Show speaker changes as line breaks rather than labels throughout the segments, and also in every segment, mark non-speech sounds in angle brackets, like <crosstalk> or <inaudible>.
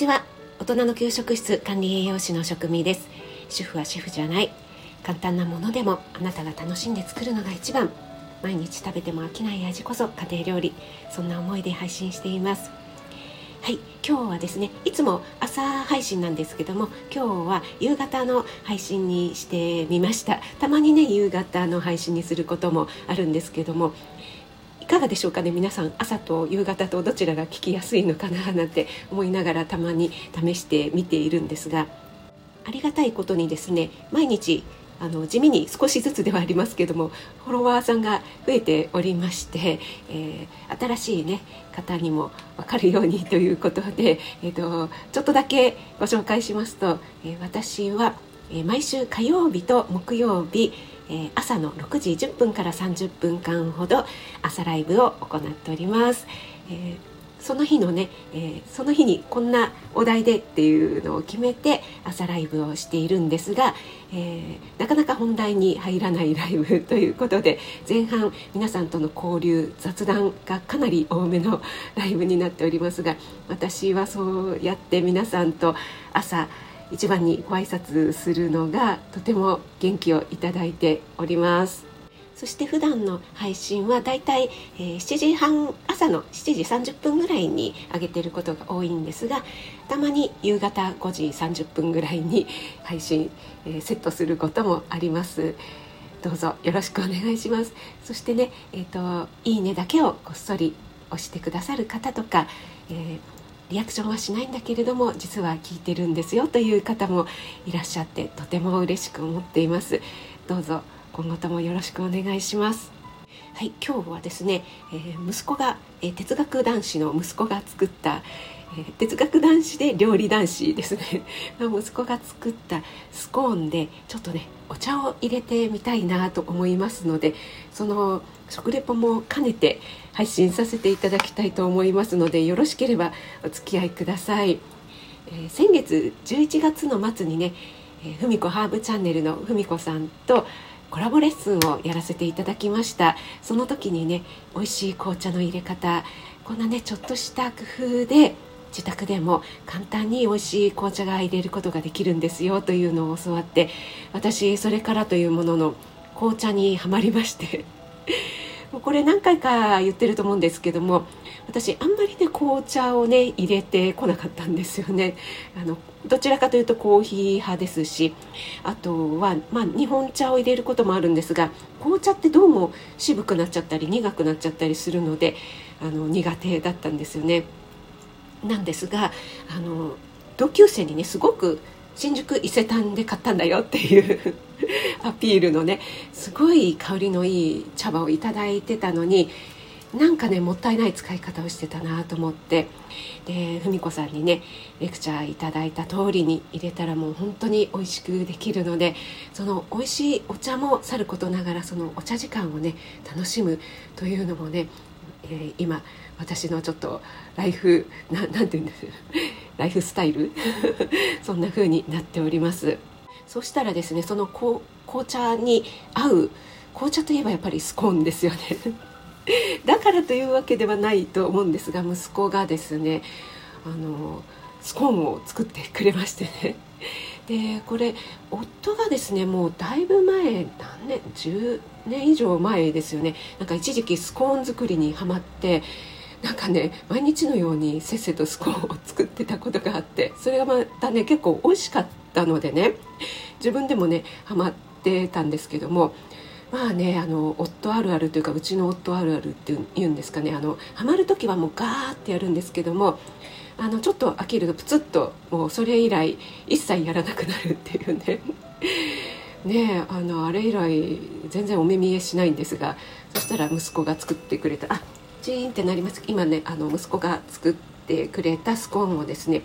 ちは。大人の給食室管理栄養士の職味です。主婦は主婦じゃない。簡単なものでもあなたが楽しんで作るのが一番。毎日食べても飽きない味こそ家庭料理。そんな思いで配信しています。はい。今日はですねいつも朝配信なんですけども今日は夕方の配信にしてみました。たまにね夕方の配信にすることもあるんですけどもかがでしょうかね？皆さん朝と夕方とどちらが聞きやすいのかな？なんて思いながらたまに試してみているんですが。ありがたいことにですね毎日あの地味に少しずつではありますけどもフォロワーさんが増えておりまして、えー、新しい、ね、方にも分かるようにということで、えーと、ちょっとだけご紹介しますと、えー、私は、え毎週火曜日と木曜日え朝の6時10分から30分間ほど朝ライブを行っております。えその日のね、え、その日にこんなお題でっていうのを決めて朝ライブをしているんですが、え、なかなか本題に入らないライブということで前半皆さんとの交流雑談がかなり多めのライブになっておりますが私はそうやって皆さんと朝一番にご挨拶するのがとても元気をいただいております。そして普段の配信はだいたい、7時半朝の7時30分ぐらいに上げてることが多いんですがたまに夕方5時30分ぐらいに配信、セットすることもありますどうぞよろしくお願いしますそしてねえっ、ー、といいねだけをこっそり押してくださる方とか、えー、リアクションはしないんだけれども実は聞いてるんですよという方もいらっしゃってとても嬉しく思っています。どうぞ今後ともよろしくお願いします。はい、今日はですね、えー、息子が、えー、哲学男子の息子が作った、えー、哲学男子で料理男子ですね。息子が作ったスコーンでちょっとねお茶を入れてみたいなと思いますのでその食レポも兼ねて配信させていただきたいと思いますのでよろしければお付き合いください、え先月11月の末にねふみこハーブチャンネルのふみこさんとコラボレッスンをやらせていただきました。その時にね美味しい紅茶の入れ方こんなねちょっとした工夫で自宅でも簡単に美味しい紅茶が入れることができるんですよというのを教わって私それからというものの紅茶にはまりまして <laughs> これ何回か言ってると思うんですけども私あんまりね紅茶をね入れてこなかったんですよね。あのどちらかというとコーヒー派ですしあとは、まあ、日本茶を入れることもあるんですが紅茶ってどうも渋くなっちゃったり苦くなっちゃったりするのであの苦手だったんですよね。なんですがあの同級生にねすごく新宿伊勢丹で買ったんだよっていう <laughs> アピールのねすごい香りのいい茶葉をいただいてたのになんかねもったいない使い方をしてたなと思ってで文子さんにねレクチャーいただいた通りに入れたらもう本当に美味しくできるのでその美味しいお茶もさることながらそのお茶時間をね楽しむというのもね、えー、今私のちょっとライフななんて言うんですライフスタイル？<laughs> そんな風になっております。そしたらですねその紅茶に合う紅茶といえばやっぱりスコーンですよね。<laughs> だからというわけではないと思うんですが息子がですねあのスコーンを作ってくれましてね。でこれ夫がですねもうだいぶ前何年10年以上前ですよね。なんか一時期スコーン作りにはまってなんかね毎日のようにせっせとスコーンを作ってたことがあってそれがまたね結構美味しかったのでね自分でもねハマってたんですけどもまあねあの夫あるあるというかうちの夫あるあるっていうんですかねあのハマる時はもうガーってやるんですけどもあのちょっと飽きるとプツッともうそれ以来一切やらなくなるっていうね。<laughs> ねあのあれ以来全然お目見えしないんですがそしたら息子が作ってくれたあチーンってなります。今ねあの息子が作ってくれたスコーンをですね、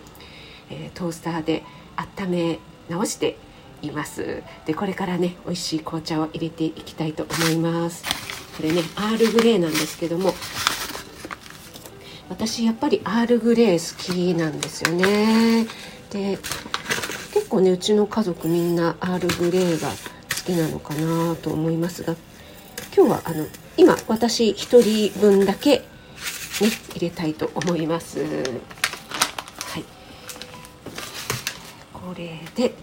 えー、トースターで温め直しています。でこれからね美味しい紅茶を入れていきたいと思います。これねアールグレーなんですけども私やっぱりアールグレー好きなんですよね。で結構ねうちの家族みんなアールグレーが好きなのかなと思いますが今日はあの今私1人分だけね入れたいと思います。はい。これで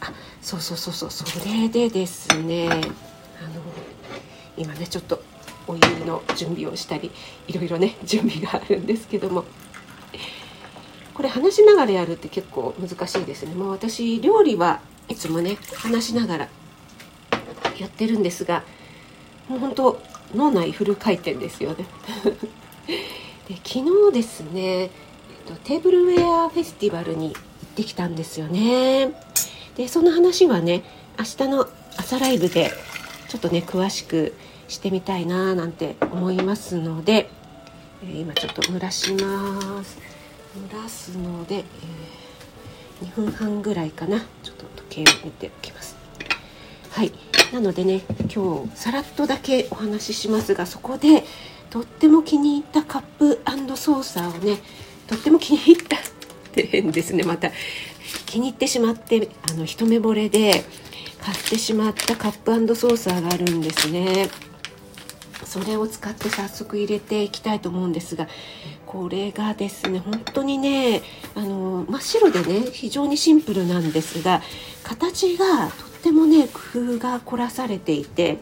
あそうそうそうそうそれでですねあの今ねちょっとお湯の準備をしたりいろいろね <laughs> 準備があるんですけども。これ話しながらやるって結構難しいですね。もう私料理はいつもね話しながらやってるんですがもう本当脳内フル回転ですよね。<laughs> で昨日ですねテーブルウェアフェスティバルに行ってきたんですよね。でその話はね明日の朝ライブでちょっとね詳しくしてみたいななんて思いますので、えー、今ちょっと蒸らします。蒸らすので、えー、2分半ぐらいかな。ちょっと時計を見ておきます。はい。なのでね今日さらっとだけお話ししますがそこでとっても気に入ったカップソーサーをねとっても気に入ったって変ですね。また気に入ってしまってあの一目惚れで買ってしまったカップソーサーがあるんですね。それを使って早速入れていきたいと思うんですがこれがですね本当にねあの真っ白でね非常にシンプルなんですが形がとってもね工夫が凝らされていて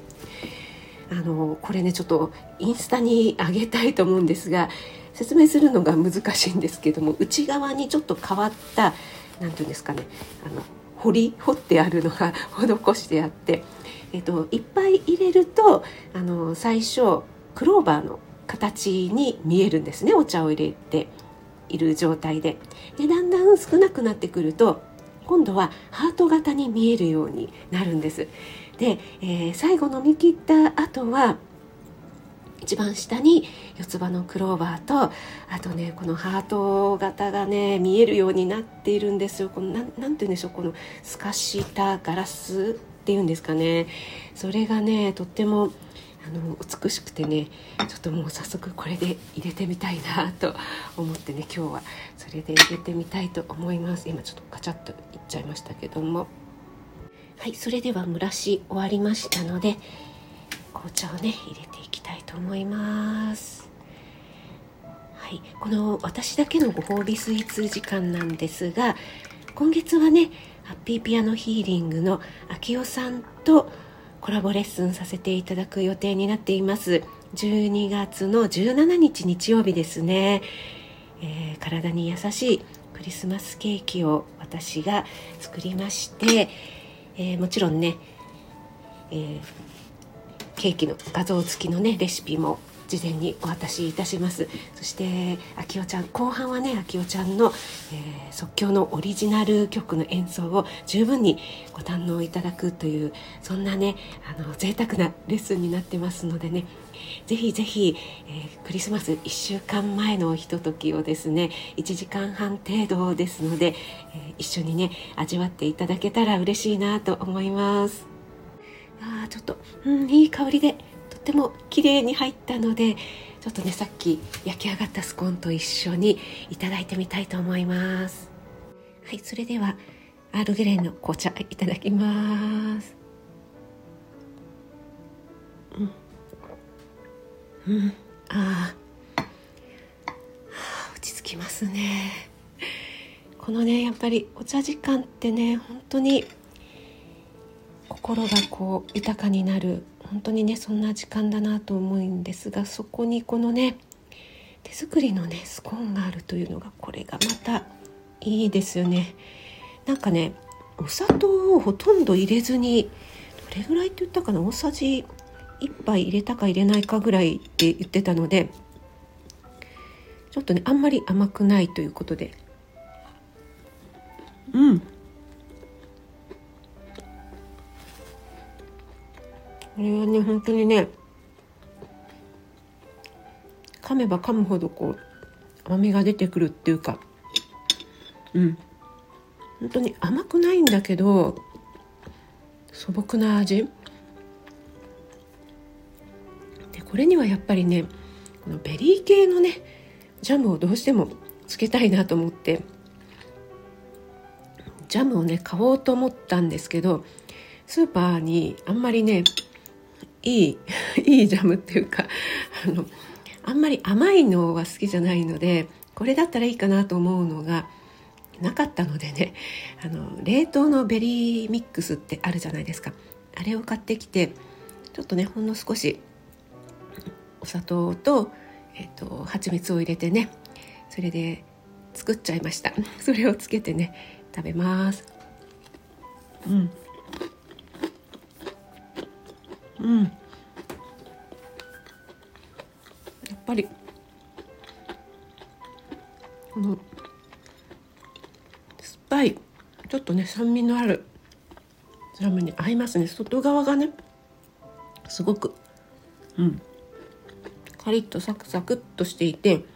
あのこれねちょっとインスタにあげたいと思うんですが説明するのが難しいんですけども内側にちょっと変わった何て言うんですかねあの彫り彫ってあるのが施してあって、えっと、いっぱい入れるとあの最初クローバーの形に見えるんですね。お茶を入れている状態で。でだんだん少なくなってくると今度はハート型に見えるようになるんです。で、えー、最後飲み切った後は一番下に四つ葉のクローバーとあとねこのハート型がね見えるようになっているんですよ。このなんて言うんでしょう。この透かしたガラスっていうんですかね。それがねとってもあの美しくてねちょっともう早速これで入れてみたいなと思ってね今日はそれで入れてみたいと思います。今ちょっとカチャッといっちゃいましたけども。はいそれでは蒸らし終わりましたので紅茶をね入れていきたいと思います。はい、この私だけのご褒美スイーツ時間なんですが今月はねハッピーピアノヒーリングの秋代さんとコラボレッスンさせていただく予定になっています。12月の17日日曜日ですね、えー、体に優しいクリスマスケーキを私が作りまして、えー、もちろんね、えーケーキの画像付きのねレシピも事前にお渡しいたしますそしてあきおちゃん後半はねあきおちゃんの、えー、即興のオリジナル曲の演奏を十分にご堪能いただくというそんなねあの贅沢なレッスンになってますのでねぜひぜひ、えー、クリスマス1週間前のひとときをですね1時間半程度ですので、えー、一緒にね味わっていただけたら嬉しいなと思います。あちょっと、うん、いい香りでっても綺麗に入ったのでちょっとねさっき焼き上がったスコーンと一緒にいただいてみたいと思います。はいそれではアールグレイの紅茶いただきます。うん。うん。ああ落ち着きますね。このねやっぱりお茶時間ってね本当に心がこう豊かになる本当にねそんな時間だなと思うんですがそこにこのね手作りのねスコーンがあるというのがこれがまたいいですよね。なんかねお砂糖をほとんど入れずにどれぐらいって言ったかな大さじ1杯入れたか入れないかぐらいって言ってたのでちょっとねあんまり甘くないということで。うん。これはね本当にね噛めば噛むほどこう甘みが出てくるっていうかうん。本当に甘くないんだけど素朴な味。でこれにはやっぱりねこのベリー系のねジャムをどうしてもつけたいなと思ってジャムをね買おうと思ったんですけどスーパーにあんまりねいい <laughs> いいジャムっていうかあのあんまり甘いのは好きじゃないのでこれだったらいいかなと思うのがなかったのでねあの冷凍のベリーミックスってあるじゃないですか。あれを買ってきてちょっとねほんの少しお砂糖と,、えーと、蜂蜜を入れてねそれで作っちゃいました。<laughs> それをつけてね食べます。うん。うん。やっぱりこの酸っぱいちょっとね酸味のあるラムに合いますね。外側がねすごくうん。カリッとサクサクっとしていて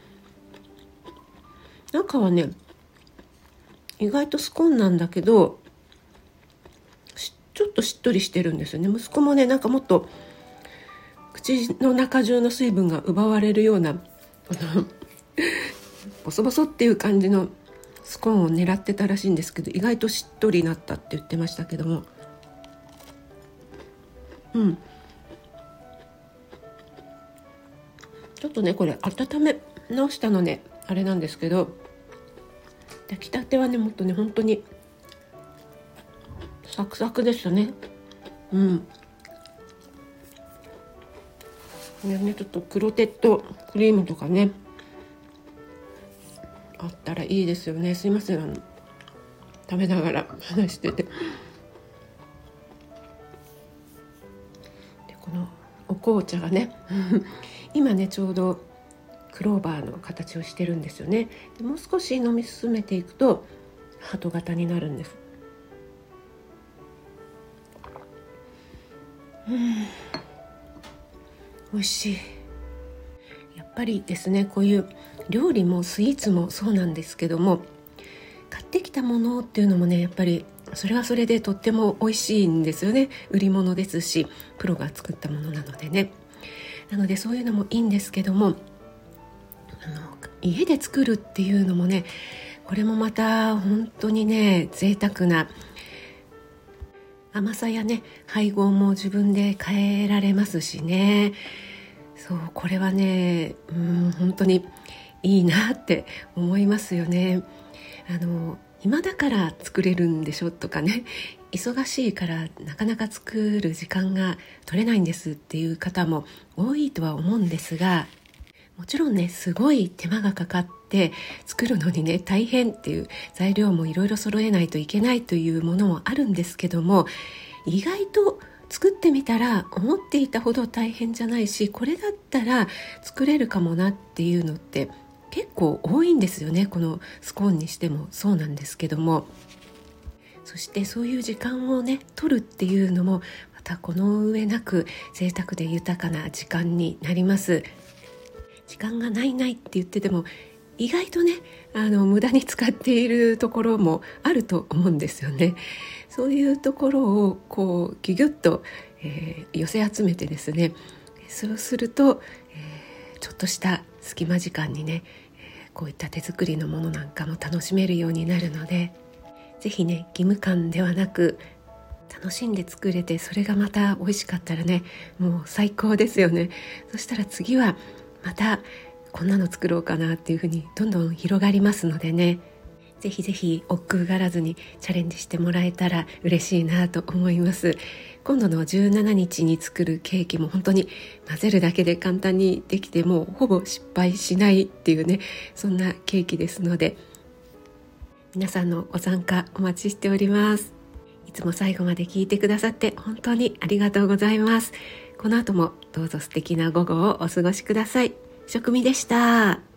中はね意外とスコーンなんだけどちょっとしっとりしてるんですよね。息子もねなんかもっと口の中中の水分が奪われるような <laughs> ボソボソっていう感じのスコーンを狙ってたらしいんですけど意外としっとりなったって言ってましたけども。うん。ちょっとねこれ温め直したのねあれなんですけど。炊きたてはねもっとね本当にサクサクでしたね。うん。ねちょっとクロテッドクリームとかねあったらいいですよね。すいませんあの食べながら話してて。でこのお紅茶がね <laughs> 今ねちょうどクローバーの形をしてるんですよね。でもう少し飲み進めていくとハト型になるんですうん。美味しい。やっぱりですねこういう料理もスイーツもそうなんですけども買ってきたものっていうのもねやっぱりそれはそれでとっても美味しいんですよね。売り物ですしプロが作ったものなのでね。なのでそういうのもいいんですけどもあの家で作るっていうのもねこれもまた本当にね贅沢な甘さやね配合も自分で変えられますしねそうこれはねうん本当にいいなって思いますよね。あの今だから作れるんでしょとかね忙しいからなかなか作る時間が取れないんですっていう方も多いとは思うんですがもちろんねすごい手間がかかって作るのにね大変っていう材料もいろいろ揃えないといけないというものもあるんですけども意外と作ってみたら思っていたほど大変じゃないしこれだったら作れるかもなっていうのって結構多いんですよね。このスコーンにしても。そうなんですけども。そしてそういう時間をね取るっていうのもまたこの上なく贅沢で豊かな時間になります。時間がないないって言ってても意外とねあの無駄に使っているところもあると思うんですよね。そういうところをこうギュギュッと、えー、寄せ集めてですねそうすると、えー、ちょっとした隙間時間にねこういった手作りのものなんかも楽しめるようになるので是非ね義務感ではなく楽しんで作れてそれがまた美味しかったらねもう最高ですよね。そしたら次はまたこんなの作ろうかなっていうふうにどんどん広がりますのでね。ぜひぜひ億劫がらずにチャレンジしてもらえたら嬉しいなと思います。今度の17日に作るケーキも本当に混ぜるだけで簡単にできてもうほぼ失敗しないっていうねそんなケーキですので。皆さんのご参加お待ちしております。いつも最後まで聞いてくださって本当にありがとうございます。この後もどうぞ素敵な午後をお過ごしください。食味でした。